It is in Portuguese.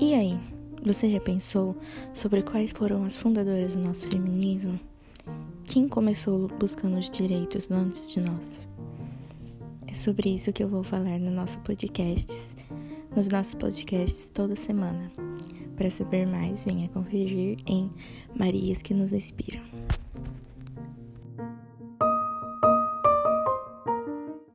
E aí, você já pensou sobre quais foram as fundadoras do nosso feminismo? Quem começou buscando os direitos antes de nós? É sobre isso que eu vou falar no nosso podcast, nos nossos podcasts toda semana. Para saber mais, venha conferir em Marias que nos inspiram.